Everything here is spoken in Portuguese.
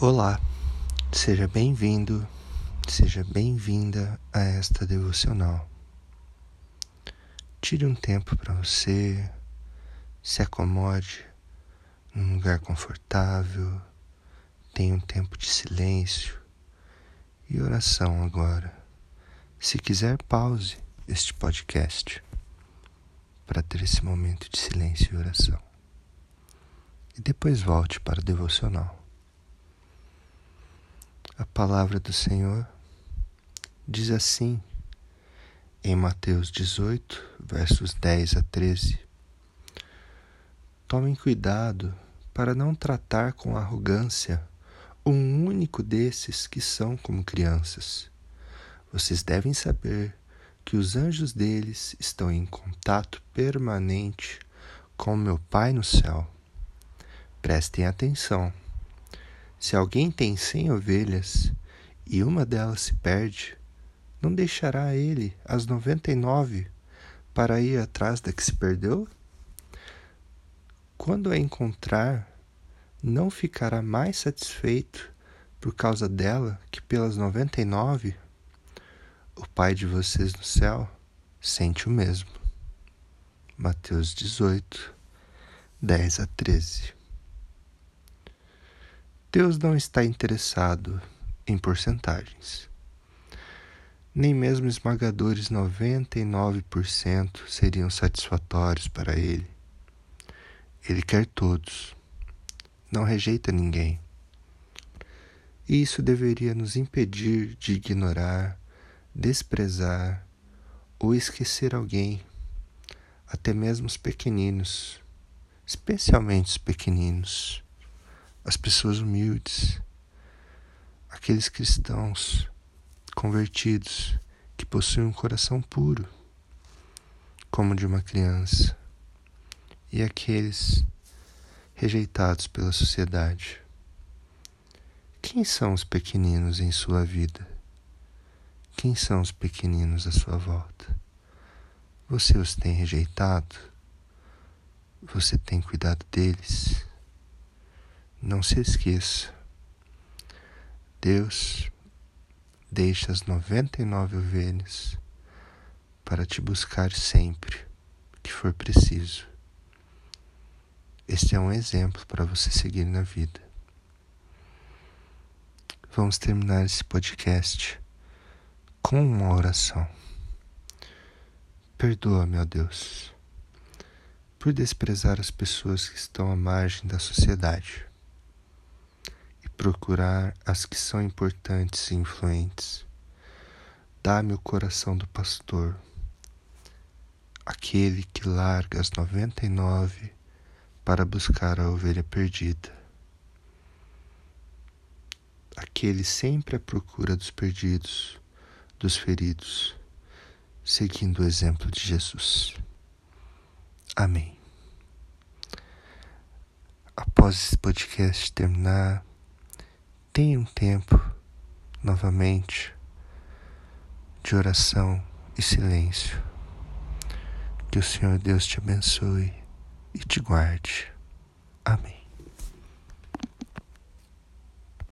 Olá, seja bem-vindo, seja bem-vinda a esta devocional. Tire um tempo para você, se acomode num lugar confortável, tenha um tempo de silêncio e oração agora. Se quiser, pause este podcast para ter esse momento de silêncio e oração. E depois volte para o devocional. Palavra do Senhor diz assim em Mateus 18, versos 10 a 13: Tomem cuidado para não tratar com arrogância um único desses que são como crianças. Vocês devem saber que os anjos deles estão em contato permanente com meu Pai no céu. Prestem atenção. Se alguém tem cem ovelhas e uma delas se perde, não deixará ele as noventa e nove para ir atrás da que se perdeu? Quando a encontrar, não ficará mais satisfeito por causa dela que pelas noventa e nove? O Pai de vocês no céu sente o mesmo. Mateus 18, 10 a 13. Deus não está interessado em porcentagens. Nem mesmo esmagadores 99% seriam satisfatórios para Ele. Ele quer todos, não rejeita ninguém. E isso deveria nos impedir de ignorar, desprezar ou esquecer alguém, até mesmo os pequeninos, especialmente os pequeninos as pessoas humildes, aqueles cristãos convertidos que possuem um coração puro, como de uma criança, e aqueles rejeitados pela sociedade. Quem são os pequeninos em sua vida? Quem são os pequeninos à sua volta? Você os tem rejeitado? Você tem cuidado deles? Não se esqueça, Deus deixa as noventa e nove ovelhas para te buscar sempre que for preciso. Este é um exemplo para você seguir na vida. Vamos terminar esse podcast com uma oração. Perdoa, meu Deus, por desprezar as pessoas que estão à margem da sociedade procurar as que são importantes e influentes. Dá-me o coração do pastor, aquele que larga as noventa e nove para buscar a ovelha perdida. Aquele sempre à procura dos perdidos, dos feridos, seguindo o exemplo de Jesus. Amém. Após esse podcast terminar, Tenha um tempo, novamente, de oração e silêncio. Que o Senhor Deus te abençoe e te guarde. Amém.